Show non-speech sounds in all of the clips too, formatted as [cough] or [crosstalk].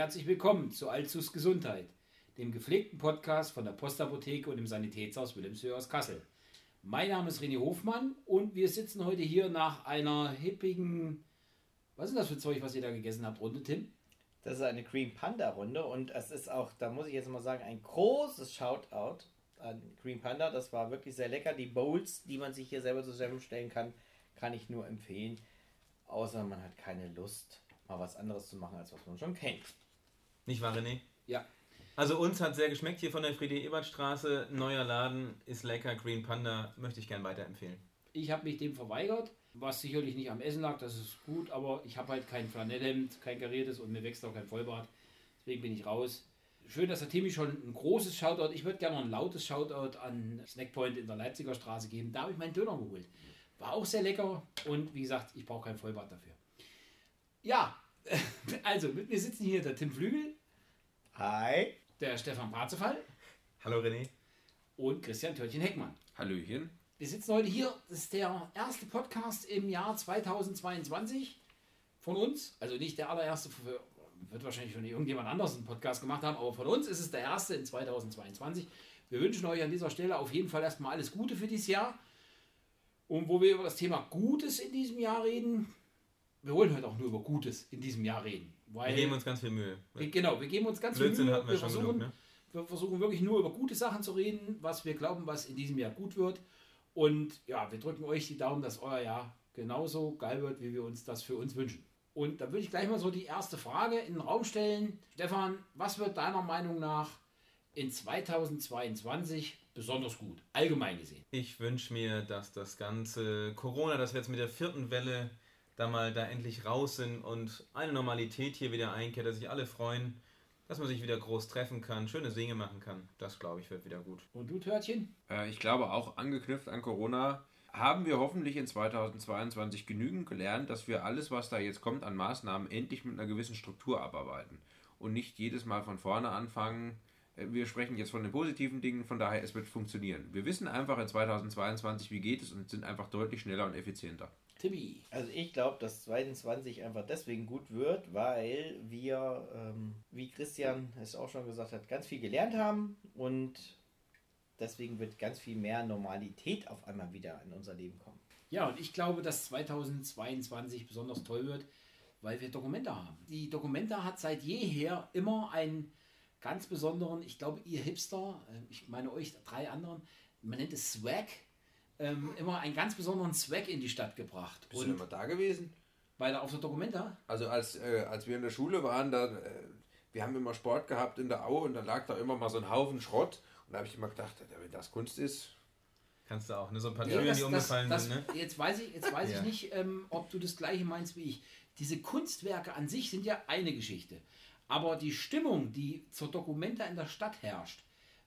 herzlich willkommen zu Allzus Gesundheit, dem gepflegten Podcast von der Postapotheke und dem Sanitätshaus Wilhelmshöhe aus Kassel. Mein Name ist René Hofmann und wir sitzen heute hier nach einer hippigen, was ist das für Zeug, was ihr da gegessen habt, Runde, Tim? Das ist eine Green Panda Runde und es ist auch, da muss ich jetzt mal sagen, ein großes Shoutout an Green Panda. Das war wirklich sehr lecker. Die Bowls, die man sich hier selber zusammenstellen kann, kann ich nur empfehlen. Außer man hat keine Lust, mal was anderes zu machen, als was man schon kennt. Nicht wahr, René? Ja. Also uns hat sehr geschmeckt hier von der Friedrich-Ebert-Straße. Neuer Laden, ist lecker, Green Panda, möchte ich gern weiterempfehlen. Ich habe mich dem verweigert, was sicherlich nicht am Essen lag, das ist gut, aber ich habe halt kein Flanellhemd, kein gerätes und mir wächst auch kein Vollbart. Deswegen bin ich raus. Schön, dass der Timmy schon ein großes Shoutout, ich würde gerne noch ein lautes Shoutout an Snackpoint in der Leipziger Straße geben. Da habe ich meinen Döner geholt. War auch sehr lecker und wie gesagt, ich brauche kein Vollbart dafür. Ja, [laughs] also mit mir sitzen hier der Tim Flügel, Hi. der Stefan Bratzefall Hallo René. und Christian Törtchen Heckmann. Hallöchen. Wir sitzen heute hier, das ist der erste Podcast im Jahr 2022 von uns. Also nicht der allererste, für, wird wahrscheinlich schon irgendjemand anders einen Podcast gemacht haben, aber von uns ist es der erste in 2022. Wir wünschen euch an dieser Stelle auf jeden Fall erstmal alles Gute für dieses Jahr. Und wo wir über das Thema Gutes in diesem Jahr reden, wir wollen heute auch nur über Gutes in diesem Jahr reden. Weil Wir geben uns ganz viel Mühe. wir, genau, wir geben uns ganz Blödsinn viel Mühe. wir Wir versuchen, genug, ne? wir versuchen wirklich nur über gute Sachen zu reden, was wir glauben, was in diesem Jahr gut wird. Und ja, wir drücken euch die Daumen, dass euer Jahr genauso geil wird, wie wir uns das für uns wünschen. Und da würde ich gleich mal so die erste Frage in den Raum stellen. Stefan, was wird deiner Meinung nach in 2022 besonders gut, allgemein gesehen? Ich wünsche mir, dass das ganze Corona, dass wir jetzt mit der vierten Welle da mal da endlich raus sind und eine Normalität hier wieder einkehrt, dass sich alle freuen, dass man sich wieder groß treffen kann, schöne Dinge machen kann. Das glaube ich wird wieder gut. Und du, Törtchen? Äh, ich glaube auch angeknüpft an Corona haben wir hoffentlich in 2022 genügend gelernt, dass wir alles, was da jetzt kommt an Maßnahmen, endlich mit einer gewissen Struktur abarbeiten und nicht jedes Mal von vorne anfangen. Äh, Wir sprechen jetzt von den positiven Dingen, von daher es wird funktionieren. Wir wissen einfach in 2022, wie geht es und sind einfach deutlich schneller und effizienter. Timmy. Also ich glaube, dass 2020 einfach deswegen gut wird, weil wir, ähm, wie Christian es auch schon gesagt hat, ganz viel gelernt haben und deswegen wird ganz viel mehr Normalität auf einmal wieder in unser Leben kommen. Ja, und ich glaube, dass 2022 besonders toll wird, weil wir Dokumenta haben. Die Dokumenta hat seit jeher immer einen ganz besonderen, ich glaube, ihr Hipster, äh, ich meine euch drei anderen, man nennt es Swag, ähm, immer einen ganz besonderen Swag in die Stadt gebracht. Bist du denn Und mal da gewesen? bei der, auf der Dokumenta, Also als, äh, als wir in der Schule waren, da, äh, wir haben immer Sport gehabt in der Aue und da lag da immer mal so ein Haufen Schrott. Und da habe ich immer gedacht, ja, wenn das Kunst ist, Kannst du auch, ne? So ein paar Ja, Türen, das- die das- umgefallen das- sind, ne? Jetzt weiß ich, jetzt weiß Ja. ich nicht, ähm, ob du das gleiche meinst wie ich. Diese Kunstwerke an sich sind ja eine Geschichte. Aber die Stimmung, die zur Dokumenta in der Stadt herrscht,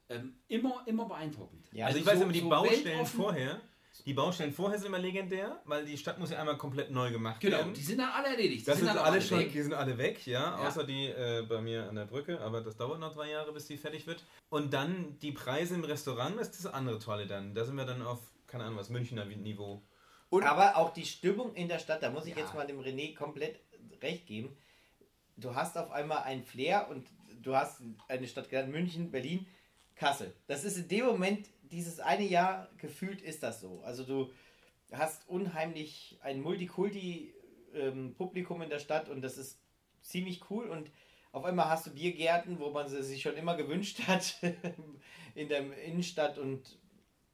ähm, immer, immer beeindruckend. Ja, also ich so- weiß immer, die so Baustellen weltoffen- vorher, die Baustellen vorher sind immer legendär, weil die Stadt muss ja einmal komplett neu gemacht Genau, werden. die sind dann alle erledigt. Die Das sind sind dann alle alle schon, weg. die sind alle weg, ja, Ja. außer die äh, bei mir an der Brücke, aber das dauert noch drei Jahre, bis die fertig wird. Und dann die Preise im Restaurant, das ist das andere Tolle dann. Da sind wir dann auf, keine Ahnung was, Münchner Niveau. Und- Aber auch die Stimmung in der Stadt, da muss ich Ja. jetzt mal dem René komplett recht geben. Du hast auf einmal ein Flair und du hast eine Stadt genannt, München, Berlin, Kassel. Das ist in dem Moment, dieses eine Jahr gefühlt ist das so. Also du hast unheimlich ein Multikulti-Publikum in der Stadt und das ist ziemlich cool und auf einmal hast du Biergärten, wo man sie sich schon immer gewünscht hat [laughs] in der Innenstadt und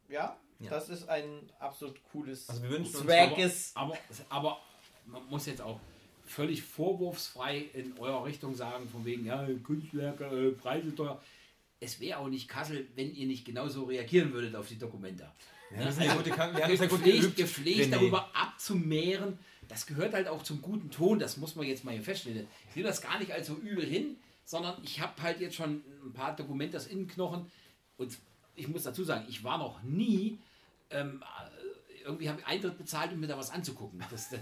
ja, Ja. das ist ein absolut cooles Also wir wünschen uns Swagges. Aber, aber man muss jetzt auch völlig vorwurfsfrei in eurer Richtung sagen, von wegen, ja, Kunstwerke, äh, Preise teuer. Es wäre auch nicht Kassel, wenn ihr nicht genauso reagieren würdet auf die Dokumenta. Ja, das ist eine gute Kan- wir haben ja gut gepflegt, gepflegt René. darüber abzumehren, das gehört halt auch zum guten Ton, das muss man jetzt mal hier feststellen. Ich nehme das gar nicht als so übel hin, sondern ich habe halt jetzt schon ein paar Dokumentas in den Knochen und ich muss dazu sagen, ich war noch nie, ähm, äh, irgendwie habe ich Eintritt bezahlt, um mir da was anzugucken. Das, das,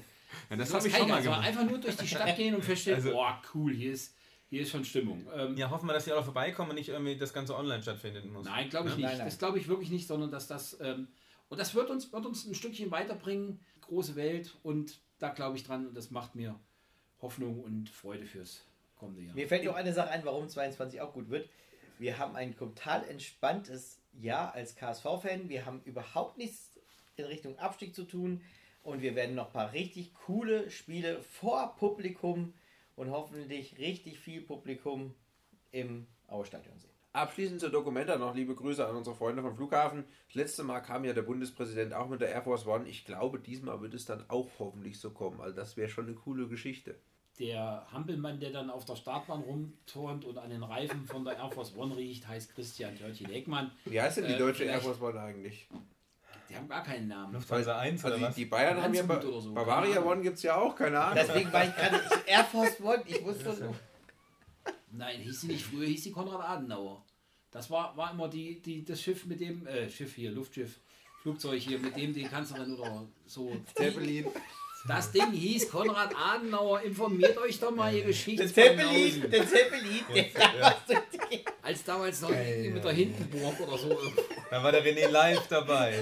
Ja, das habe ich schon mal also gemacht. Einfach nur durch die Stadt gehen und feststellen, [laughs] Also- boah, cool, hier ist, hier ist schon Stimmung. Ähm, Ja, hoffen wir, dass die alle vorbeikommen und nicht irgendwie das Ganze online stattfinden muss. Nein, glaube ich Ja? nicht. Nein, nein. Das glaube ich wirklich nicht, sondern dass das ähm, und das wird uns, wird uns ein Stückchen weiterbringen, große Welt und da glaube ich dran und das macht mir Hoffnung und Freude fürs kommende Jahr. Mir fällt noch eine Sache ein, warum 22 auch gut wird. Wir haben ein total entspanntes Jahr als KSV-Fan. Wir haben überhaupt nichts in Richtung Abstieg zu tun. Und wir werden noch ein paar richtig coole Spiele vor Publikum und hoffentlich richtig viel Publikum im Auerstadion sehen. Abschließend zur Dokumenta noch liebe Grüße an unsere Freunde vom Flughafen. Das letzte Mal kam ja der Bundespräsident auch mit der Air Force One. Ich glaube, diesmal wird es dann auch hoffentlich so kommen. Also das wäre schon eine coole Geschichte. Der Hampelmann, der dann auf der Startbahn rumturnt und an den Reifen von der Air Force One riecht, heißt Christian Törtchen Eckmann. Wie heißt denn die Äh, deutsche Air Force One eigentlich? Die haben gar keinen Namen. Lufthansa 1 Also oder die, was? die Bayern haben ja Ba- oder so, Bavaria. One gibt es ja auch, keine Ahnung. Deswegen war ich gerade [laughs] Air Force One. Ich wusste nur. Nein, hieß sie nicht. Früher hieß sie Konrad Adenauer. Das war, war immer die, die, das Schiff mit dem, äh, Schiff hier, Luftschiff, Flugzeug hier, mit dem die Kanzlerin oder so. Zeppelin. Das Ding hieß Konrad Adenauer. Informiert euch doch mal, ihr Der Geschichtsbanausen. Zeppelin, der Zeppelin, der [laughs] die Als damals noch irgendwie mit der Hindenburg oder so. Da war der René live dabei.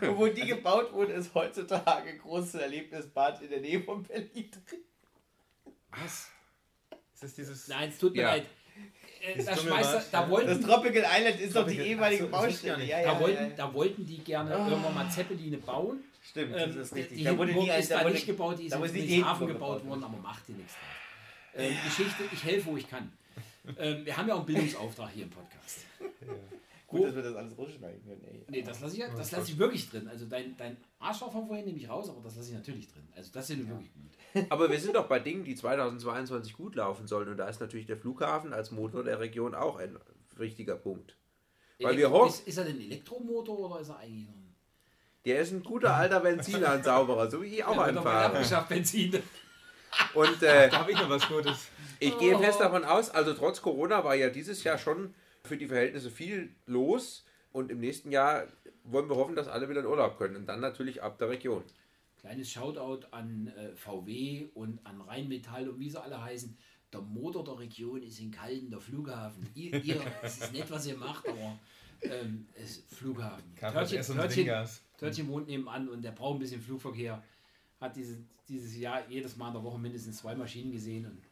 Und wo die gebaut wurde, ist heutzutage ein großes Erlebnisbad in der Nähe von Berlin drin. Was? Ist das dieses. Nein, es tut mir Ja. leid. Äh, Das Da, er, da, ja. wollten, Das Tropical Island ist doch die Tropical- ehemalige so, Baustelle. nicht. Ja, da, ja, wollten, ja. da wollten die gerne irgendwann mal Zeppeline bauen. Stimmt, Ähm, das ist die richtig. die Da wurde nie ist da da wurde- nicht gebaut, die ist die Friedrichshafen Hindenburg gebaut gebaut. worden, aber macht dir nichts draus. Ähm, Geschichte, ich helfe, wo ich kann. Ähm, wir haben ja auch einen Bildungsauftrag hier im Podcast. Gut, dass wir das alles rausschneiden können. Ey. Nee, das lasse ich, das lasse ich wirklich drin. Also dein, dein Arschloch von vorhin nehme ich raus, aber das lasse ich natürlich drin. Also das sind wirklich gut. [laughs] Aber wir sind doch bei Dingen, die 2022 gut laufen sollen. Und da ist natürlich der Flughafen als Motor der Region auch ein wichtiger Punkt. Weil wir Elektro- hoffen- ist, ist er denn Elektromotor oder ist er eigentlich noch ein... Der ist ein guter alter Benziner, ein sauberer, so wie ich auch Ja, einen doch mal fahre. abgeschafft, Benzin. Und äh, Da habe ich noch was Gutes. ich gehe fest davon aus, also trotz Corona war ja dieses Jahr schon für die Verhältnisse viel los. Und im nächsten Jahr wollen wir hoffen, dass alle wieder in Urlaub können. Und dann natürlich ab der Region. Kleines Shoutout an äh, VW und an Rheinmetall und wie sie alle heißen. Der Motor der Region ist in Kalden, der Flughafen. Ihr, ihr [laughs] es ist nett, was ihr macht, aber ähm, es ist Flughafen. Törtchen, Ringas. Törtchen wohnt nebenan und der braucht ein bisschen Flugverkehr. Hat diese, dieses Jahr jedes Mal in der Woche mindestens zwei Maschinen gesehen und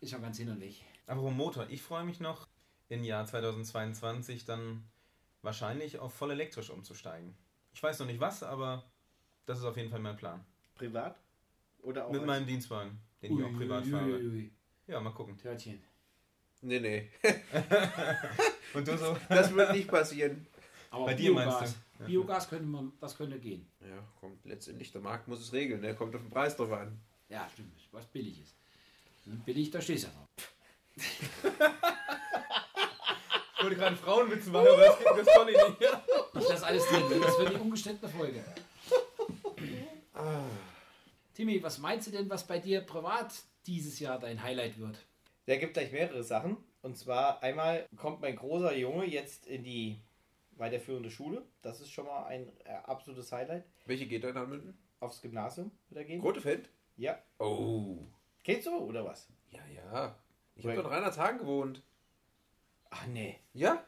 ist schon ganz hin und weg. Apropos Motor, ich freue mich noch im Jahr 2022 dann wahrscheinlich auf voll elektrisch umzusteigen. Ich weiß noch nicht was, aber das ist auf jeden Fall mein Plan. Privat? Oder auch Mit meinem Dienstwagen, den ich auch privat fahre. Uiuiui. Ja, mal gucken. Törtchen. Nee, nee, [laughs] Und du so? [laughs] das wird nicht passieren. Aber Bei dir meinst du? Biogas könnte man, das könnte gehen. Ja, kommt letztendlich, der Markt muss es regeln, der kommt auf den Preis drauf an. Ja, stimmt. Was billig ist. Billig, da stehst du ja drauf. [laughs] Ich wollte gerade Frauenwitze machen, aber das, geht- das konnte ich nicht. Ich lasse alles drin. Das wird die ungestellte Folge. Timmy, was meinst du denn, was bei dir privat dieses Jahr dein Highlight wird? Da gibt gleich mehrere Sachen. Und zwar einmal kommt mein großer Junge jetzt in die weiterführende Schule. Das ist schon mal ein äh, absolutes Highlight. Welche geht da in München? Aufs Gymnasium wird er gehen. Grotefeld? Ja. Oh. Kennst du oder was? Ja, ja. Ich habe dort Rheinland-Hagen gewohnt. Ach nee. Ja?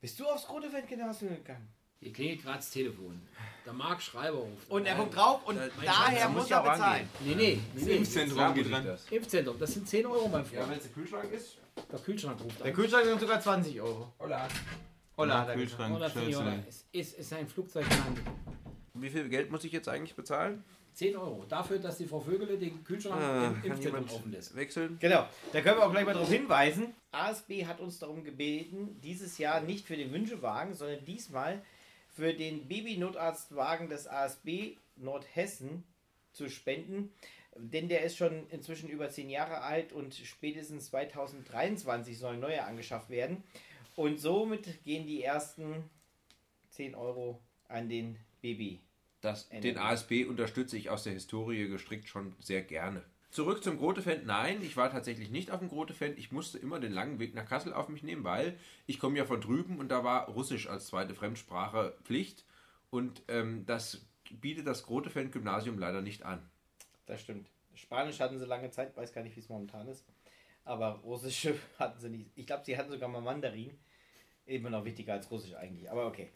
Bist du aufs Grotefeld-Gymnasium gegangen? Hier klingelt gerade das Telefon. Der Marc Schreiber ruft. Und er guckt drauf und Äh, daher muss muss ja er bezahlen. Nee, nee. Das nee, nee. Impfzentrum geht dran. das. Impfzentrum, das sind 10 Euro, mein Ja, Freund. wenn es der Kühlschrank ist. Der Kühlschrank ruft Der an. Kühlschrank sind sogar 20 Euro. Hola. Holla, Ja, da Kühlschrank. Schnellzeit. noch. Es ist, ist ein Flugzeug gelandet. Wie viel Geld muss ich jetzt eigentlich bezahlen? 10 Euro. Dafür, dass die Frau Vögele den Kühlschrank Ah, im Impfzentrum offen lässt. wechseln? Genau, da können wir auch gleich mal darauf hinweisen. ASB hat uns darum gebeten, dieses Jahr nicht für den Wünschewagen, sondern diesmal für den Babynotarztwagen des ASB Nordhessen zu spenden. Denn der ist schon inzwischen über 10 Jahre alt und spätestens 2023 soll ein neuer angeschafft werden. Und somit gehen die ersten 10 Euro an den Baby. Das, Ende. den ASB unterstütze ich aus der Historie gestrickt schon sehr gerne. Zurück zum Grotefend. Nein, ich war tatsächlich nicht auf dem Grotefend. Ich musste immer den langen Weg nach Kassel auf mich nehmen, weil ich komme ja von drüben und da war Russisch als zweite Fremdsprache Pflicht. Und ähm, das bietet das Grotefend-Gymnasium leider nicht an. Das stimmt. Spanisch hatten sie lange Zeit, weiß gar nicht, wie es momentan ist. Aber Russische [laughs] hatten sie nicht. Ich glaube, sie hatten sogar mal Mandarin Immer noch wichtiger als Russisch eigentlich, aber okay.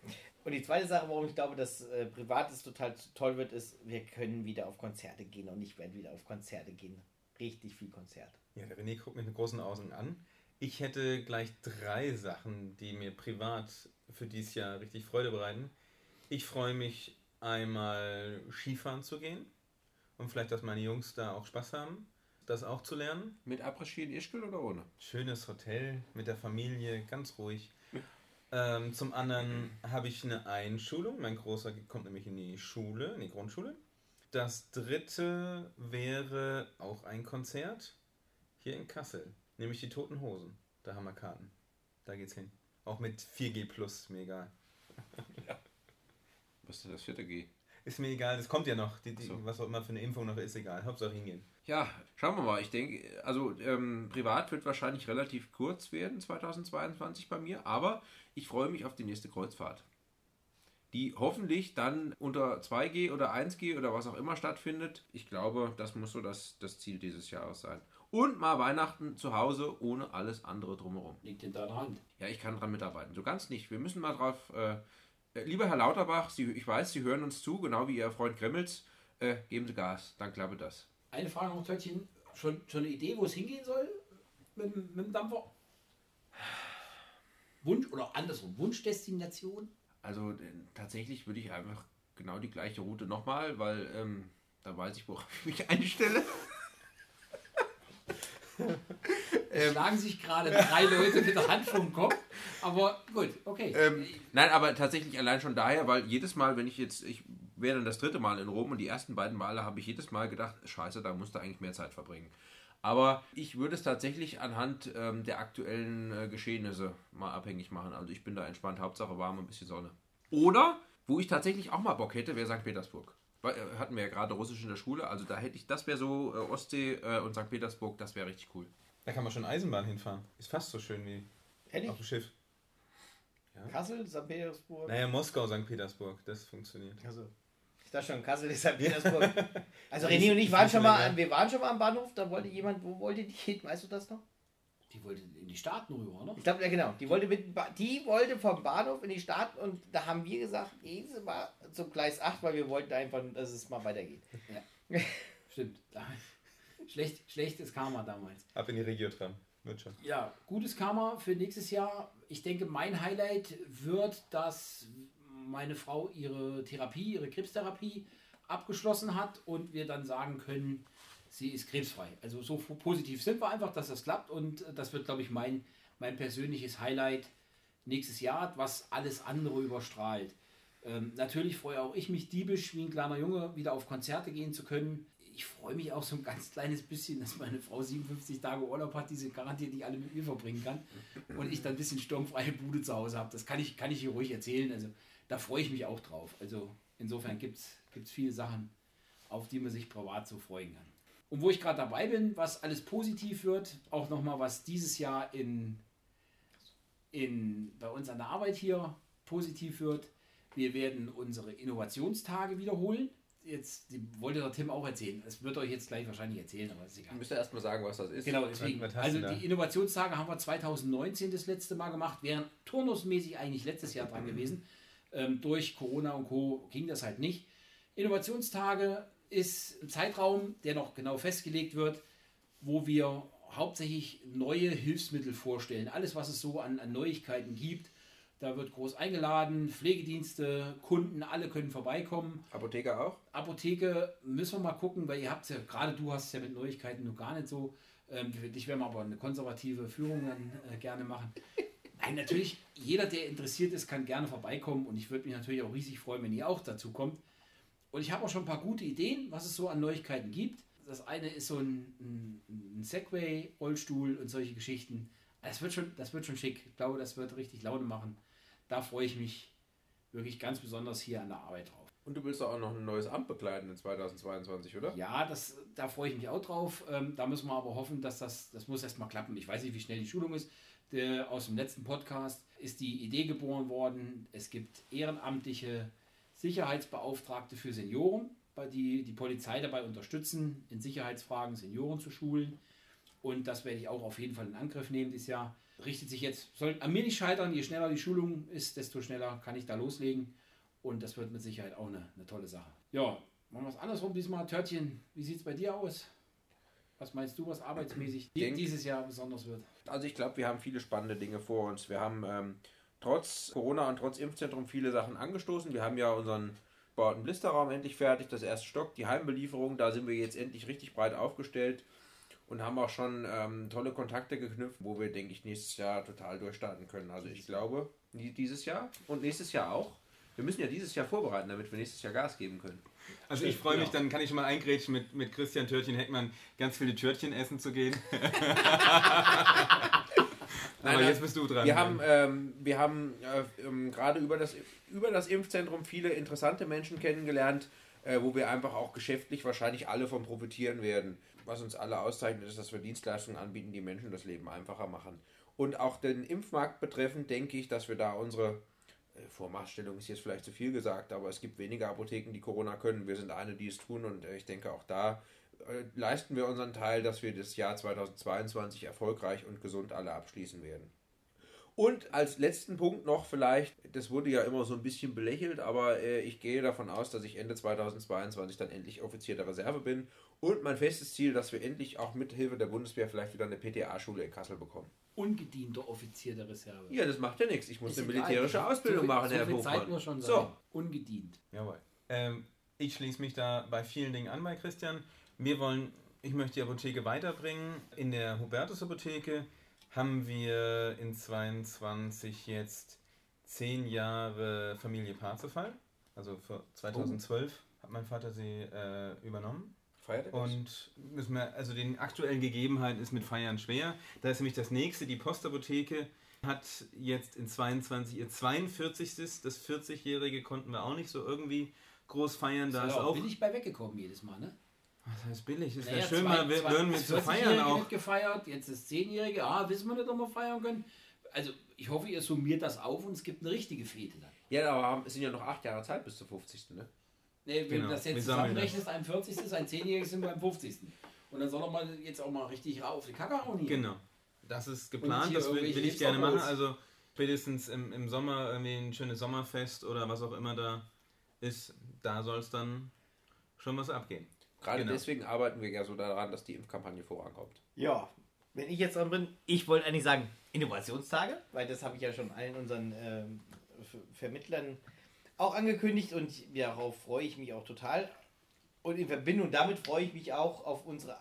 Und die zweite Sache, warum ich glaube, dass äh, Privates total toll wird, ist, wir können wieder auf Konzerte gehen und ich werde wieder auf Konzerte gehen. Richtig viel Konzert. Ja, der René guckt mich mit großen Augen an. Ich hätte gleich drei Sachen, die mir privat für dieses Jahr richtig Freude bereiten. Ich freue mich einmal Skifahren zu gehen und vielleicht, dass meine Jungs da auch Spaß haben, das auch zu lernen. Mit Après-Ski in Ischgl oder ohne? Schönes Hotel mit der Familie, ganz ruhig. Ähm, zum anderen habe ich eine Einschulung. Mein Großer kommt nämlich in die Schule, in die Grundschule. Das dritte wäre auch ein Konzert hier in Kassel, nämlich die Toten Hosen. Da haben wir Karten. Da geht's hin. Auch mit 4G Plus, egal. [laughs] Was ist denn das vierte G? Ist mir egal, das kommt ja noch. Die, die, so. Was auch immer für eine Impfung noch ist, egal. Hauptsache hingehen. Ja, schauen wir mal. Ich denke, also ähm, privat wird wahrscheinlich relativ kurz werden 2022 bei mir, aber ich freue mich auf die nächste Kreuzfahrt. Die hoffentlich dann unter 2G oder 1G oder was auch immer stattfindet. Ich glaube, das muss so das, das Ziel dieses Jahres sein. Und mal Weihnachten zu Hause ohne alles andere drumherum. Liegt in deiner Hand. Ja, ich kann dran mitarbeiten. So ganz nicht. Wir müssen mal drauf. Äh, lieber Herr Lauterbach, Sie, ich weiß, Sie hören uns zu, genau wie Ihr Freund Gremmels. Äh, geben Sie Gas, dann klappt das. Eine Frage noch, Töttchen. Schon, schon eine Idee, wo es hingehen soll mit, dem- mit dem Dampfer? Wunsch oder andersrum, Wunschdestination? Also äh, tatsächlich würde ich einfach genau die gleiche Route nochmal, weil ähm, da weiß ich, worauf ich mich [laughs] einstelle. Es [laughs] schlagen sich gerade drei Leute mit der Hand vom Kopf. Aber gut, okay. Ähm, nein, aber tatsächlich allein schon daher, weil jedes Mal, wenn ich jetzt, ich wäre dann das dritte Mal in Rom und die ersten beiden Male habe ich jedes Mal gedacht, scheiße, da musst du eigentlich mehr Zeit verbringen. Aber ich würde es tatsächlich anhand ähm, der aktuellen äh, Geschehnisse mal abhängig machen. Also ich bin da entspannt, Hauptsache warm und ein bisschen Sonne. Oder, wo ich tatsächlich auch mal Bock hätte, wäre St. Petersburg. Weil, äh, hatten wir ja gerade Russisch in der Schule, also da hätte ich, das wäre so äh, Ostsee äh, und St. Petersburg, das wäre richtig cool. Da kann man schon Eisenbahn hinfahren. Ist fast so schön wie Hätte auf dem ich Schiff. Kassel, St. Petersburg. Naja, Moskau, St. Petersburg, das funktioniert. Also, ich dachte schon, Kassel ist St. Petersburg. [laughs] Also René und ich waren schon mal, wir waren schon mal am Bahnhof, da wollte jemand, wo wollte die hin? Weißt du das noch? Die wollte in die Staaten rüber, oder? Ich glaube, ja genau. Die wollte, mit, die wollte vom Bahnhof in die Stadt und da haben wir gesagt, gehen Sie mal zum Gleis 8, weil wir wollten einfach, dass es mal weitergeht. Stimmt. Da- [laughs] Schlecht, schlechtes Karma damals. Ab in die Regiotram. Wird schon. Ja, gutes Karma für nächstes Jahr. Ich denke, mein Highlight wird, dass meine Frau ihre Therapie, ihre Krebstherapie abgeschlossen hat und wir dann sagen können, sie ist krebsfrei. Also so positiv sind wir einfach, dass das klappt und das wird, glaube ich, mein, mein persönliches Highlight nächstes Jahr, was alles andere überstrahlt. Ähm, natürlich freue auch ich mich diebisch, wie ein kleiner Junge, wieder auf Konzerte gehen zu können. Ich freue mich auch so ein ganz kleines bisschen, dass meine Frau 57 Tage Urlaub hat, die sie garantiert nicht alle mit mir verbringen kann. Und ich dann ein bisschen sturmfreie Bude zu Hause habe. Das kann ich, kann ich hier ruhig erzählen. Also da freue ich mich auch drauf. Also insofern gibt es viele Sachen, auf die man sich privat so freuen kann. Und wo ich gerade dabei bin, was alles positiv wird, auch nochmal, was dieses Jahr in, in, bei uns an der Arbeit hier positiv wird. Wir werden unsere Innovationstage wiederholen. Jetzt die wollte der Tim auch erzählen. Das wird euch jetzt gleich wahrscheinlich erzählen, aber ist egal. Müsst ihr erstmal sagen, was das ist. Genau, deswegen. Also da? die Innovationstage haben wir 2019 das letzte Mal gemacht, wären turnusmäßig eigentlich letztes Jahr dran gewesen. Ähm, durch Corona und Co. ging das halt nicht. Innovationstage ist ein Zeitraum, der noch genau festgelegt wird, wo wir hauptsächlich neue Hilfsmittel vorstellen. Alles, was es so an, an Neuigkeiten gibt. Da wird groß eingeladen, Pflegedienste, Kunden, alle können vorbeikommen. Apotheker auch? Apotheke müssen wir mal gucken, weil ihr habt ja, gerade du hast es ja mit Neuigkeiten noch gar nicht so. Ähm, dich werden wir aber eine konservative Führung dann äh, gerne machen. Nein, natürlich, jeder, der interessiert ist, kann gerne vorbeikommen und ich würde mich natürlich auch riesig freuen, wenn ihr auch dazu kommt. Und ich habe auch schon ein paar gute Ideen, was es so an Neuigkeiten gibt. Das eine ist so ein, ein, ein Segway, Rollstuhl und solche Geschichten. Das wird, schon, das wird schon schick. Ich glaube, das wird richtig Laune machen. Da freue ich mich wirklich ganz besonders hier an der Arbeit drauf. Und du willst auch noch ein neues Amt bekleiden in 2022, oder? Ja, das, da freue ich mich auch drauf. Ähm, da müssen wir aber hoffen, dass das, das muss erstmal klappen. Ich weiß nicht, wie schnell die Schulung ist. Der, aus dem letzten Podcast ist die Idee geboren worden. Es gibt ehrenamtliche Sicherheitsbeauftragte für Senioren, bei die die Polizei dabei unterstützen, in Sicherheitsfragen Senioren zu schulen. Und das werde ich auch auf jeden Fall in Angriff nehmen dieses Jahr. richtet sich jetzt, soll an mir nicht scheitern, je schneller die Schulung ist, desto schneller kann ich da loslegen. Und das wird mit Sicherheit auch eine, eine tolle Sache. Ja, machen wir es andersrum diesmal. Törtchen, wie sieht es bei dir aus? Was meinst du, was arbeitsmäßig Denk- dieses Jahr besonders wird? Also ich glaube, wir haben viele spannende Dinge vor uns. Wir haben ähm, trotz Corona und trotz Impfzentrum viele Sachen angestoßen. Wir haben ja unseren gebauten Blisterraum endlich fertig, das erste Stock, die Heimbelieferung, da sind wir jetzt endlich richtig breit aufgestellt und haben auch schon ähm, tolle Kontakte geknüpft, wo wir, denke ich, nächstes Jahr total durchstarten können. Also ich glaube, die- dieses Jahr und nächstes Jahr auch. Wir müssen ja dieses Jahr vorbereiten, damit wir nächstes Jahr Gas geben können. Also ich freue mich, dann kann ich schon mal eingrätschen mit, mit Christian Törtchen Heckmann ganz viele Törtchen essen zu gehen. [laughs] Aber nein, jetzt bist du dran. Wir haben, ähm, wir haben äh, ähm, gerade über das, über das Impfzentrum viele interessante Menschen kennengelernt, äh, wo wir einfach auch geschäftlich wahrscheinlich alle von profitieren werden. Was uns alle auszeichnet, ist, dass wir Dienstleistungen anbieten, die Menschen das Leben einfacher machen. Und auch den Impfmarkt betreffend denke ich, dass wir da unsere äh, Vormaßstellung ist jetzt vielleicht zu viel gesagt, aber es gibt weniger Apotheken, die Corona können. Wir sind eine, die es tun und äh, ich denke auch da äh, leisten wir unseren Teil, dass wir das Jahr 2022 erfolgreich und gesund alle abschließen werden. Und als letzten Punkt noch vielleicht, das wurde ja immer so ein bisschen belächelt, aber äh, ich gehe davon aus, dass ich Ende 2022 dann endlich Offizier der Reserve bin und mein festes Ziel, dass wir endlich auch mit Hilfe der Bundeswehr vielleicht wieder eine PTA-Schule in Kassel bekommen. Ungedienter Offizier der Reserve. Ja, das macht ja nichts. Ich muss Ist eine egal. militärische Ausbildung so viel, machen, so Herr viel Zeit Buchmann. muss schon sein. So, Ungedient. Jawohl. Ähm, ich schließe mich da bei vielen Dingen an bei Christian. Wir wollen, ich möchte die Apotheke weiterbringen. In der Hubertus-Apotheke haben wir in 22 jetzt zehn Jahre Familie Parzefall. Also für 2012 hat mein Vater sie äh, übernommen. Feiert? Und müssen wir, also den aktuellen Gegebenheiten ist mit Feiern schwer. Da ist nämlich das nächste, die Postapotheke hat jetzt in 22 ihr 42. Das 40-Jährige konnten wir auch nicht so irgendwie groß feiern. Da ist ja, auch. bin ich bei weggekommen jedes Mal, ne? Was heißt billig? Ist ja Naja, schön, zwei- mal würden wir das zu 40-Jährige feiern auch. nicht gefeiert, jetzt das 10-Jährige, ah, wissen wir nicht, ob wir feiern können. Also, ich hoffe, ihr summiert das auf und es gibt eine richtige Fete dann. Ja, aber es sind ja noch acht Jahre Zeit bis zur 50. Ne? Nee, wenn Genau, du das jetzt zusammenrechnest, ein 40. ein 10-Jähriges sind beim 50. Und dann soll er mal jetzt auch mal richtig auf die Kacke hauen hier. Genau. Das ist geplant, das will, will ich gerne machen. Also spätestens im, im Sommer irgendwie ein schönes Sommerfest oder was auch immer da ist, da soll es dann schon was abgehen. Gerade Genau. deswegen arbeiten wir ja so daran, dass die Impfkampagne vorankommt. Ja, wenn ich jetzt dran bin, ich wollte eigentlich sagen Innovationstage, weil das habe ich ja schon allen unseren ähm, Ver- Vermittlern auch angekündigt und ja, darauf freue ich mich auch total. Und in Verbindung damit freue ich mich auch auf unsere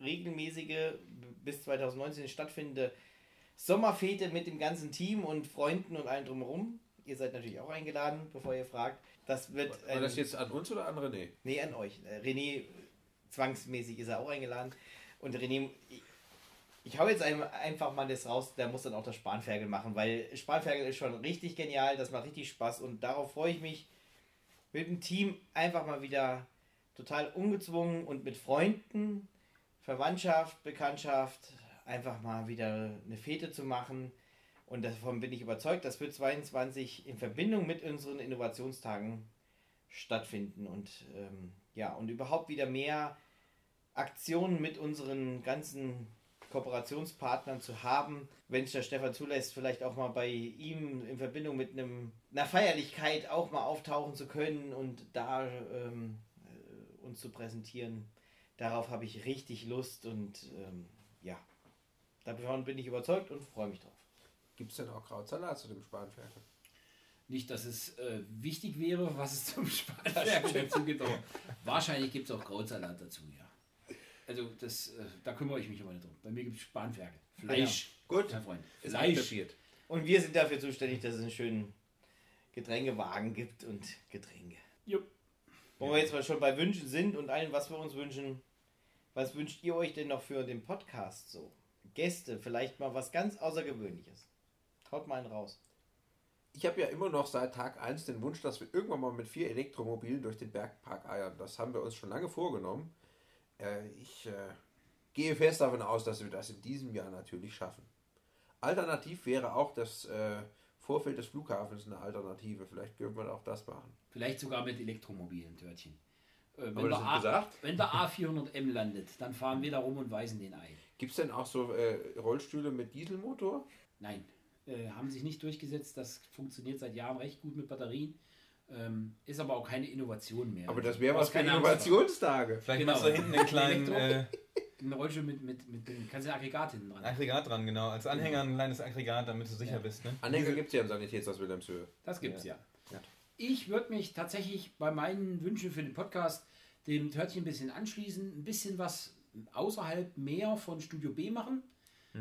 regelmäßige bis 2019 stattfindende Sommerfete mit dem ganzen Team und Freunden und allen drumherum. Ihr seid natürlich auch eingeladen, bevor ihr fragt. Das wird War das jetzt an uns oder an René? Nee, an euch. Äh, René, zwangsmäßig ist er auch eingeladen. Und René, ich, hau jetzt ein, einfach mal das raus, der muss dann auch das Spanferkel machen, weil Spanferkel ist schon richtig genial, das macht richtig Spaß und darauf freue ich mich, mit dem Team einfach mal wieder total ungezwungen und mit Freunden, Verwandtschaft, Bekanntschaft, einfach mal wieder eine Fete zu machen. Und davon bin ich überzeugt, das wird 22 in Verbindung mit unseren Innovationstagen stattfinden und ähm, ja und überhaupt wieder mehr Aktionen mit unseren ganzen Kooperationspartnern zu haben, wenn es der Stefan zulässt, vielleicht auch mal bei ihm in Verbindung mit einem, einer Feierlichkeit auch mal auftauchen zu können und da ähm, äh, uns zu präsentieren. Darauf habe ich richtig Lust und ähm, ja, davon bin ich überzeugt und freue mich drauf. Gibt es denn auch Krautsalat zu dem Spanferkel? Nicht, dass es äh, wichtig wäre, was es zum [laughs] Spanferkel dazu gibt, aber wahrscheinlich gibt es auch Krautsalat dazu, ja. Also, das, äh, da kümmere ich mich aber nicht drum. Bei mir gibt es Spanferkel. Fleisch. Gut. Mein Freund. Fleisch. Und wir sind dafür zuständig, dass es einen schönen Getränkewagen gibt und Getränke. Jupp. Wo wir jetzt mal schon bei Wünschen sind und allen, was wir uns wünschen, was wünscht ihr euch denn noch für den Podcast so? Gäste, vielleicht mal was ganz Außergewöhnliches. Haut mal einen raus. Ich habe ja immer noch seit Tag 1 den Wunsch, dass wir irgendwann mal mit vier Elektromobilen durch den Bergpark eiern. Das haben wir uns schon lange vorgenommen. Äh, ich äh, gehe fest davon aus, dass wir das in diesem Jahr natürlich schaffen. Alternativ wäre auch das äh, Vorfeld des Flughafens eine Alternative. Vielleicht können wir auch das machen. Vielleicht sogar mit Elektromobilen, Törtchen. Äh, wenn, Aber der A, wenn der A400M landet, dann fahren wir da rum und weisen den ein. Gibt es denn auch so äh, Rollstühle mit Dieselmotor? Nein, äh, haben sich nicht durchgesetzt. Das funktioniert seit Jahren recht gut mit Batterien. Ähm, ist aber auch keine Innovation mehr. Aber Also, das wäre du was für. Innovationstage. Vielleicht Genau. machst du hinten einen kleinen [laughs] äh, Ein Rollstuhl mit, mit, mit dem, kannst du ein Aggregat hinten dran. Aggregat dran, genau. Als Anhänger ein kleines Aggregat, damit du sicher bist. Ne? Anhänger gibt es ja im Sanitätshaus Wilhelmshöhe. Das gibt's ja. Ja. Ich würde mich tatsächlich bei meinen Wünschen für den Podcast dem Törtchen ein bisschen anschließen, ein bisschen was außerhalb mehr von Studio B machen.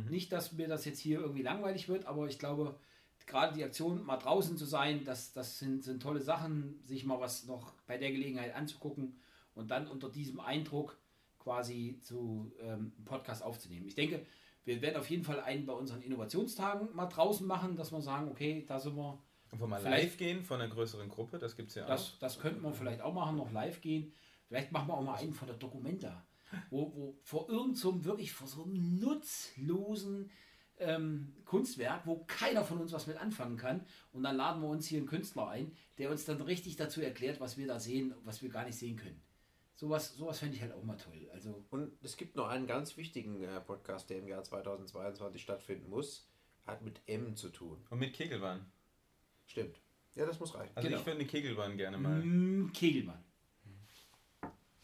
Nicht, dass mir das jetzt hier irgendwie langweilig wird, aber ich glaube, gerade die Aktion, mal draußen zu sein, das, das sind, sind tolle Sachen, sich mal was noch bei der Gelegenheit anzugucken und dann unter diesem Eindruck quasi zu ähm, Podcast aufzunehmen. Ich denke, wir werden auf jeden Fall einen bei unseren Innovationstagen mal draußen machen, dass wir sagen, okay, da sind wir Und wo mal live gehen von einer größeren Gruppe, das gibt es ja auch. das, das könnten wir vielleicht auch machen, noch live gehen. Vielleicht machen wir auch mal einen von der Documenta, wo, wo vor irgendeinem so wirklich vor so einem nutzlosen ähm, Kunstwerk, wo keiner von uns was mit anfangen kann. Und dann laden wir uns hier einen Künstler ein, der uns dann richtig dazu erklärt, was wir da sehen, was wir gar nicht sehen können. Sowas, sowas fände ich halt auch mal toll. Also Und es gibt noch einen ganz wichtigen äh, Podcast, der im Jahr 2022 stattfinden muss. Hat mit M zu tun. Und mit Kegelbahn. Stimmt. Ja, das muss reichen. Also Genau. ich würde eine Kegelbahn gerne mal. mm, Kegelmann.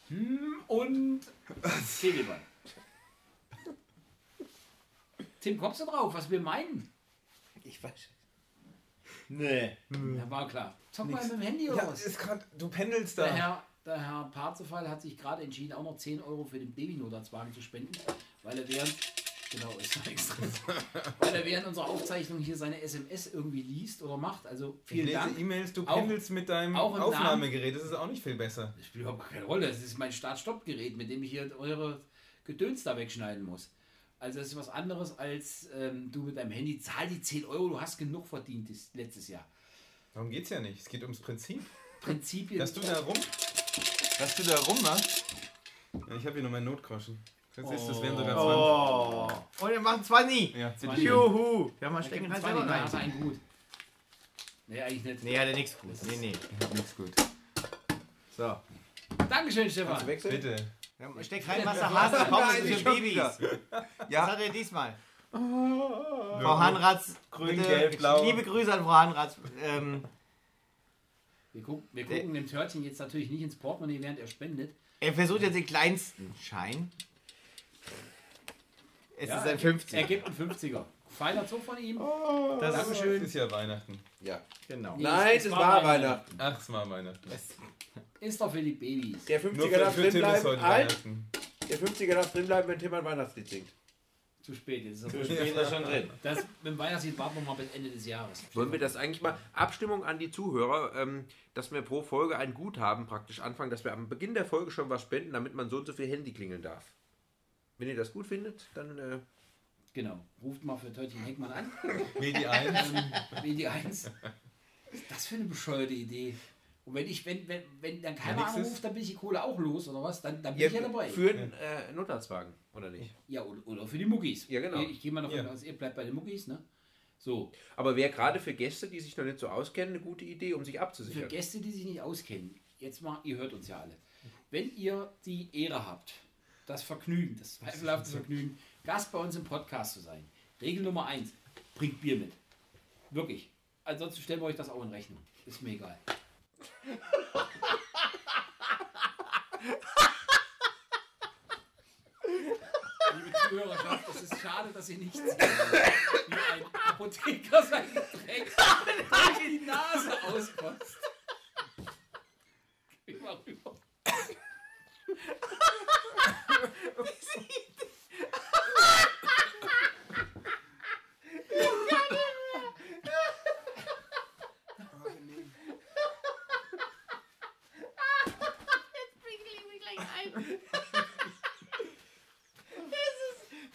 Hm, und [laughs] Kegelmann. Tim, kommst du drauf, was wir meinen? Ich weiß. Nee. Ja, war klar. Zock mal mit dem Handy oder Ja, was? ist grad, du pendelst Der da. Herr, der Herr Parzefall hat sich gerade entschieden, auch noch 10 Euro für den Babynotarztwagen zu spenden, weil er während, genau, ist extra, [laughs] weil er während unserer Aufzeichnung hier seine SMS irgendwie liest oder macht. Also Ich vielen lese Dank. E-Mails, du Auch- pendelst mit deinem auch Aufnahmegerät, das ist auch nicht viel besser. Das spielt überhaupt keine Rolle. Das ist mein Start-Stopp-Gerät, mit dem ich hier eure Gedöns da wegschneiden muss. Also das ist was anderes als ähm, du mit deinem Handy. Zahl die 10 Euro, du hast genug verdient das, letztes Jahr. Darum geht es ja nicht. Es geht ums Prinzip. Prinzipien. Dass du da rum. Dass du da rummachst. Ja, ich habe hier noch meinen Notgroschen. Jetzt ist das wären sogar 20. Oh. Und wir machen 20. Ja, bitte Zwanzig. schön. Juhu. Ja, mal Da stecken rein. 20, selber rein. einen gut. Nee, eigentlich nicht. Nee, hat er nichts gut. Nee, nee. Ich hab nichts gut. So. Dankeschön, Stefan. wechseln? Bitte. Ja, steck rein, was der Hase kommt Nein, für [laughs] Babys. Was Ja, hat er diesmal? Frau Hanratz, Grün, bitte, gelb, blau. liebe Grüße an Frau Hanratz. Ähm, Wir, guck, wir gucken dem Törtchen jetzt natürlich nicht ins Portemonnaie, während er spendet. er versucht jetzt den kleinsten Schein. Es Ja, ist er ein gibt- 50. Er gibt einen 50er. Feiner Zug von ihm. Das ist Dankeschön. Ist ja Weihnachten. ja. genau. Nee, Nein, es es war war Weihnachten. Weihnachten. Ach, es war Weihnachten. Ist doch für die Babys. Der Nur 50er für, darf drin ist bleiben. Der 50er darf drin bleiben, wenn Tim ein Weihnachtslied singt. Zu spät. Jetzt ist er Steht er schon drin. das, mit dem Weihnachtslied warten wir mal bis Ende des Jahres. Wollen wir das eigentlich mal, Abstimmung an die Zuhörer, ähm, dass wir pro Folge ein Guthaben praktisch anfangen, dass wir am Beginn der Folge schon was spenden, damit man so und so viel Handy klingeln darf. Wenn ihr das gut findet, dann äh, Genau. Ruft mal für Törtchen Heckmann an. Wie die einen. WD1. Was ist das für eine bescheuerte Idee? Und wenn ich, wenn, wenn, wenn dann keiner ist. anruft, dann bin ich die Kohle auch los, oder was? Dann, dann bin ich ja dabei. für einen äh, Notarztwagen, oder nicht? Ja, oder, oder für die Muckis. Ja, genau. Ich, ich gehe mal davon Ja. aus, ihr bleibt bei den Muckis, ne? So. Aber wäre gerade für Gäste, die sich noch nicht so auskennen, eine gute Idee, um sich Für abzusichern. Gäste, die sich nicht auskennen, jetzt mal, ihr hört uns ja alle. Wenn ihr die Ehre habt, das Vergnügen, das zweifelhafte [laughs] Vergnügen, Gast bei uns im Podcast zu sein, Regel Nummer eins: bringt Bier mit. Wirklich. Ansonsten stellen wir euch das auch in Rechnung. Ist mir egal. [laughs] Liebe Zuhörerschaft, es ist schade, dass ihr nicht seht, wie ein Apotheker sein Getränk [laughs] durch die Nase auskotzt. Geh mal rüber. [laughs]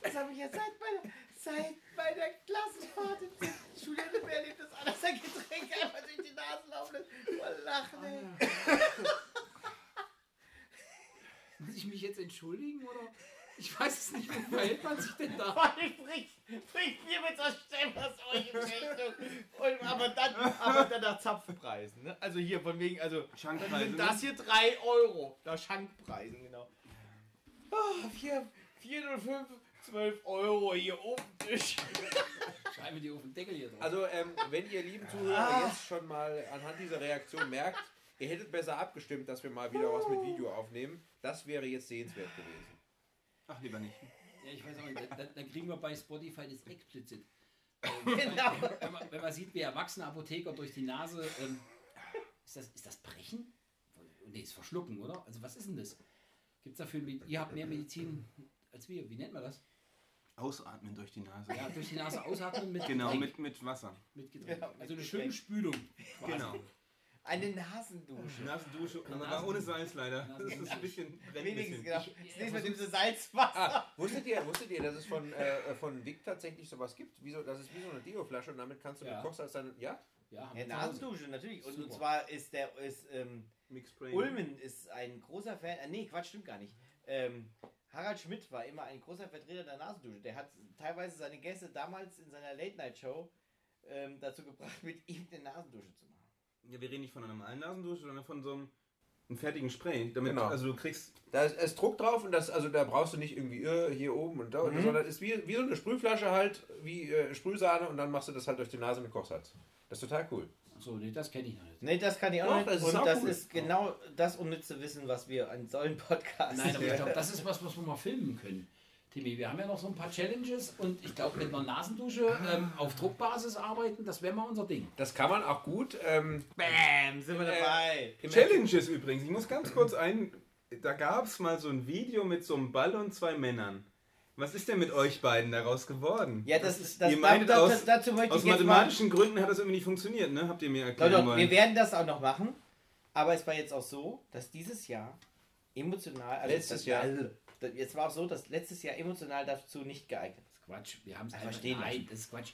Das habe ich ja seit meiner, seit meiner Klassenfahrt in der Schule nicht mehr erlebt, dass einer sein Getränk einfach durch die Nase laufen lässt. Voll lachen, ey. Muss ich mich jetzt entschuldigen oder? Ich weiß es nicht, wie verhält man sich denn da? [laughs] Bringt, bringt mir mit so Stimme aus euch in Richtung. Und, aber, dann, aber dann nach Zapfpreisen. Ne? Also hier von wegen, also dann Schankpreise, sind das hier 3 Euro. Nach Schankpreisen, genau. Oh, 4, 405, 12 Euro hier oben Tisch. Schreiben wir die auf den Deckel hier drauf. Also, ähm, wenn ihr lieben Zuhörer jetzt schon mal anhand dieser Reaktion merkt, ihr hättet besser abgestimmt, dass wir mal wieder was mit Video aufnehmen, das wäre jetzt sehenswert gewesen. Ach, lieber nicht. ja, ich weiß auch nicht, dann, dann kriegen wir bei Spotify das explizit. [laughs] Genau. Wenn man, wenn man sieht, wie erwachsene Apotheker durch die Nase. Ähm, ist, das, ist das Brechen? Nee, ist Verschlucken, oder? Also, was ist denn das? Gibt es dafür. Ihr habt mehr Medizin als wir. Wie nennt man das? Ausatmen durch die Nase. Ja, durch die Nase ausatmen mit Genau, Getränk. mit, mit Wasser. mit Getränk. Ja, mit also eine Getränk. schöne Spülung. quasi. Genau. Eine Nasendusche. Nasendusche, aber Nasen- ohne Salz leider. Das ist ein bisschen Wenigstens, genau. Ich- Das nächste Mal nimmst du Salzwasser. Ah, wusstet ihr, wusstet ihr, dass es von, äh, von Vic tatsächlich sowas gibt? Wie so, das ist wie so eine Deo-Flasche und damit kannst du Ja. mit Kochsalz dann. Ja? Ja, haben Ja. Nasendusche, natürlich. Und, und zwar ist der ist, ähm. Ulmen ist ein großer Fan. Äh, nee, Quatsch, stimmt gar nicht. Ähm, Harald Schmidt war immer ein großer Vertreter der Nasendusche. Der hat teilweise seine Gäste damals in seiner Late-Night-Show ähm, dazu gebracht, mit ihm eine Nasendusche zu machen. Ja, wir reden nicht von einer normalen Nasendusche, sondern von so einem, einem fertigen Spray. Damit, Genau. Also du kriegst Da ist, ist Druck drauf und das, also da brauchst du nicht irgendwie äh, hier oben und da, Mhm. sondern ist wie, wie so eine Sprühflasche halt, wie äh, Sprühsahne und dann machst du das halt durch die Nase mit Kochsalz. Das ist total cool. Achso, nee, das kenne ich noch nicht. Nee, das kann ich auch Doch, nicht. das ist und auch das cool. ist genau das unnütze Wissen, was wir an solchen Podcasts Nein, aber ich glaube, [laughs] das ist was, was wir mal filmen können. Timmy, wir haben ja noch so ein paar Challenges und ich glaube, mit einer Nasendusche ähm, auf Druckbasis arbeiten, das wäre mal unser Ding. Das kann man auch gut. Ähm, Bam, sind wir Äh, dabei. im Challenges übrigens. Ich muss ganz kurz ein. Da gab es mal so ein Video mit so einem Ball und zwei Männern. Was ist denn mit euch beiden daraus geworden? Ja, das ist das, Ihr meintet da, da, aus- dazu möchte Aus ich jetzt mal. mathematischen Gründen hat das irgendwie nicht funktioniert, ne? Habt ihr mir erklärt? Doch, doch, wir werden das auch noch machen. Aber es war jetzt auch so, dass dieses Jahr emotional. Also Letztes das, Jahr. Also, jetzt war auch so, dass letztes Jahr emotional dazu nicht geeignet ist. Quatsch. Wir haben es Ach, einfach verstehen Nein, das ist Quatsch.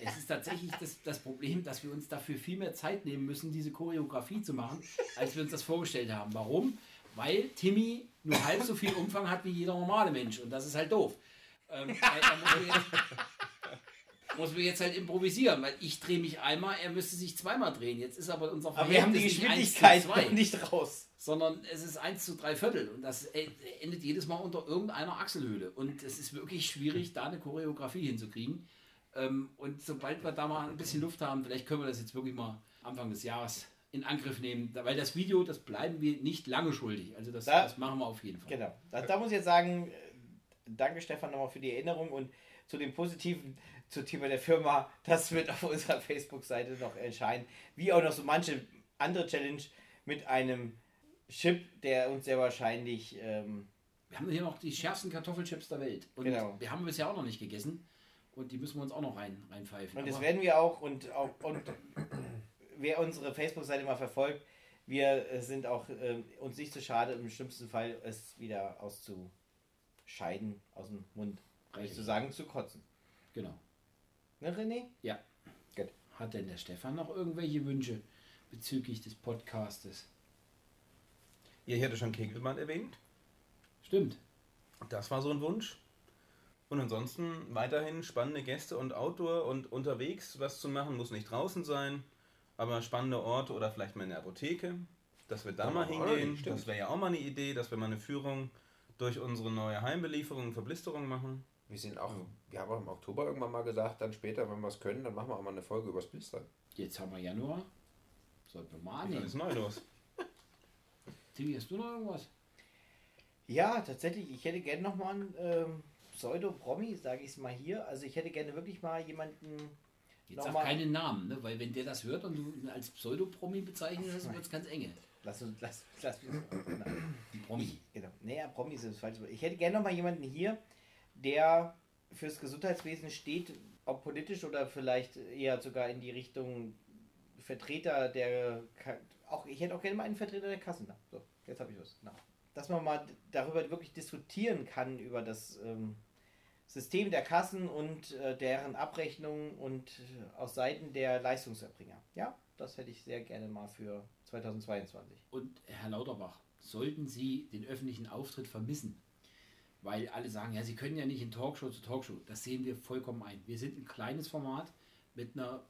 es ist tatsächlich das, das Problem, dass wir uns dafür viel mehr Zeit nehmen müssen, diese Choreografie zu machen, als wir uns das vorgestellt haben. Warum? Weil Timmy nur halb so viel Umfang hat wie jeder normale Mensch und das ist halt doof. Ähm, muss, mir jetzt, halt improvisieren, weil ich drehe mich einmal, er müsste sich zweimal drehen. Jetzt ist aber unser Aber wir haben die Verhältnis nicht 1 zu Geschwindigkeit 2 noch [laughs] nicht raus. sondern es ist 1 zu 3 Viertel und das e- endet jedes Mal unter irgendeiner Achselhöhle und es ist wirklich schwierig, da eine Choreografie hinzukriegen. Ähm, Und sobald wir da mal ein bisschen Luft haben, vielleicht können wir das jetzt wirklich mal Anfang des Jahres in Angriff nehmen, weil das Video, das bleiben wir nicht lange schuldig. Also das, Da- das machen wir auf jeden Fall. Genau. Da, da muss ich jetzt sagen, äh, danke Stefan nochmal für die Erinnerung und zu dem Positiven zum Thema der Firma, das wird auf unserer Facebook-Seite noch erscheinen. Wie auch noch so manche andere Challenge mit einem Chip, der uns sehr wahrscheinlich ähm, Wir haben hier noch die schärfsten Kartoffelchips der Welt und Genau. wir haben bisher auch noch nicht gegessen und die müssen wir uns auch noch rein, reinpfeifen. Und das Aber- werden wir auch und, auch und wer unsere Facebook-Seite mal verfolgt, wir äh, sind auch ähm, uns nicht zu schade, im schlimmsten Fall es wieder auszuscheiden aus dem Mund. Nicht zu sagen, zu kotzen. Genau. Ne, René? Ja. Gut. Hat denn der Stefan noch irgendwelche Wünsche bezüglich des Podcastes? Ihr hättet schon Kegelband erwähnt. Stimmt. Das war so ein Wunsch. Und ansonsten weiterhin spannende Gäste und Outdoor und unterwegs was zu machen, muss nicht draußen sein, aber spannende Orte oder vielleicht mal in der Apotheke, dass wir da Ja, mal hingehen. stimmt. Das wäre ja auch mal eine Idee, dass wir mal eine Führung durch unsere neue Heimbelieferung und Verblisterung machen. Wir sind auch, wir haben auch im Oktober irgendwann mal gesagt, dann später, wenn wir es können, dann machen wir auch mal eine Folge übers Blistern. Jetzt haben wir Januar. Sollten wir mal Was annehmen. ist neu los? [laughs] Timmy, hast du noch irgendwas? Ja, tatsächlich. Ich hätte gerne nochmal einen ähm, Pseudo-Promi, sage ich es mal hier. Also ich hätte gerne wirklich mal jemanden. Jetzt sag mal- keinen Namen, ne? weil wenn der das hört und du ihn als Pseudopromi bezeichnest, wird es ganz enge. Lass uns, lass, lass uns. Promi. genau. Naja, Promi ist das falsche Wort. Ich hätte gerne nochmal jemanden hier, der fürs Gesundheitswesen steht, ob politisch oder vielleicht eher sogar in die Richtung Vertreter der. Auch, ich hätte auch gerne mal einen Vertreter der Kassen da. So, jetzt habe ich was. Genau. Dass man mal darüber wirklich diskutieren kann, über das ähm, System der Kassen und äh, deren Abrechnung und äh, aus Seiten der Leistungserbringer. Ja, das hätte ich sehr gerne mal für 2022. Und Herr Lauterbach, sollten Sie den öffentlichen Auftritt vermissen, weil alle sagen, ja, sie können ja nicht in Talkshow zu Talkshow. Das sehen wir vollkommen ein. Wir sind ein kleines Format mit einer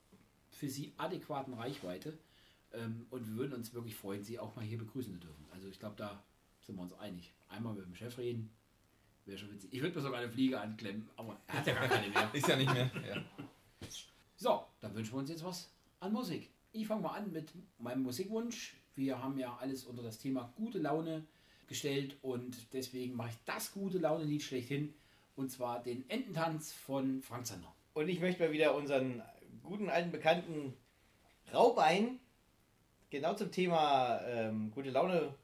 für sie adäquaten Reichweite ähm, und wir würden uns wirklich freuen, sie auch mal hier begrüßen zu dürfen. Also ich glaube, da sind wir uns einig. Einmal mit dem Chef reden, wäre schon witzig. Ich würde mir sogar eine Fliege anklemmen, aber er hat ja gar keine mehr. [laughs] Ist ja nicht mehr. Ja. So, dann wünschen wir uns jetzt was an Musik. Ich fange mal an mit meinem Musikwunsch. Wir haben ja alles unter das Thema gute Laune gestellt und deswegen mache ich das gute Laune-Lied schlechthin und zwar den Ententanz von Frank Zander. Und ich möchte mal wieder unseren guten alten Bekannten Raubein genau zum Thema ähm, gute Laune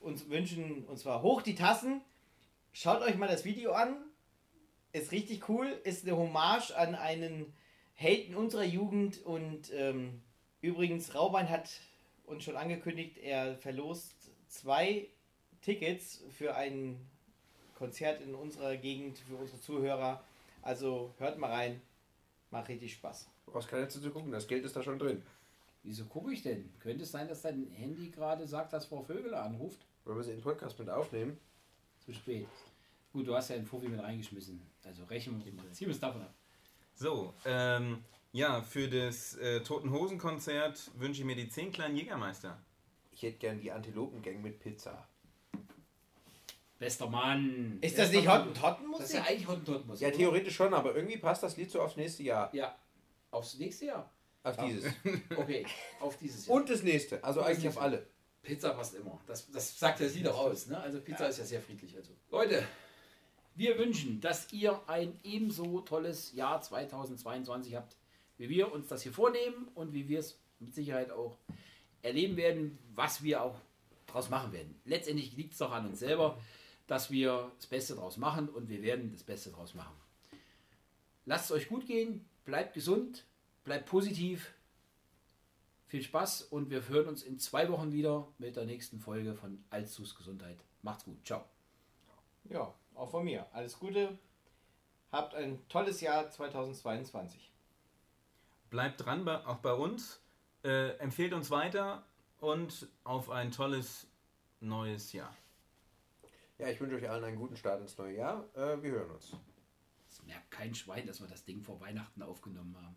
uns wünschen. Und zwar hoch die Tassen. Schaut euch mal das Video an. Ist richtig cool. Ist eine Hommage an einen Helden unserer Jugend. Und ähm, übrigens, Raubein hat uns schon angekündigt, er verlost zwei Tickets für ein Konzert in unserer Gegend für unsere Zuhörer. Also hört mal rein. Macht richtig Spaß. Du brauchst keine zu gucken, das Geld ist da schon drin. Wieso gucke ich denn? Könnte es sein, dass dein Handy gerade sagt, dass Frau Vögel anruft? Wollen wir sie in den Podcast mit aufnehmen? Zu spät. Gut, du hast ja einen Fuffi mit reingeschmissen. Also rechnen wir mal. Ziehen wir es davon ab. So, ähm, ja, für das äh, Toten Hosen Konzert wünsche ich mir die 10 kleinen Jägermeister. Ich hätte gern die Antilopengang mit Pizza. Bester Mann. Ist das Bester nicht. Hottentotten-Musik? Das ist ja eigentlich Hottentotten-Musik. Ja, oder? theoretisch schon, aber irgendwie passt das Lied so aufs nächste Jahr. Ja. Aufs nächste Jahr. Auf dieses. [laughs] Okay, auf dieses Jahr. Und das nächste. Also Und eigentlich auf alle. Pizza passt immer. Das, das sagt das Lied auch aus. Ne? Also Pizza ist ja sehr friedlich. Also. Leute, wir wünschen, dass ihr ein ebenso tolles Jahr 2022 habt, wie wir uns das hier vornehmen und wie wir es mit Sicherheit auch erleben werden, was wir auch daraus machen werden. Letztendlich liegt es doch an uns selber, dass wir das Beste daraus machen und wir werden das Beste daraus machen. Lasst es euch gut gehen, bleibt gesund, bleibt positiv. Viel Spaß und wir hören uns in zwei Wochen wieder mit der nächsten Folge von Alzus Gesundheit. Macht's gut. Ciao. Ja, auch von mir. Alles Gute. Habt ein tolles Jahr 2022. Bleibt dran, auch bei uns. Äh, empfehlt uns weiter und auf ein tolles neues Jahr. Ja, ich wünsche euch allen einen guten Start ins neue Jahr. Äh, wir hören uns. Es merkt kein Schwein, dass wir das Ding vor Weihnachten aufgenommen haben.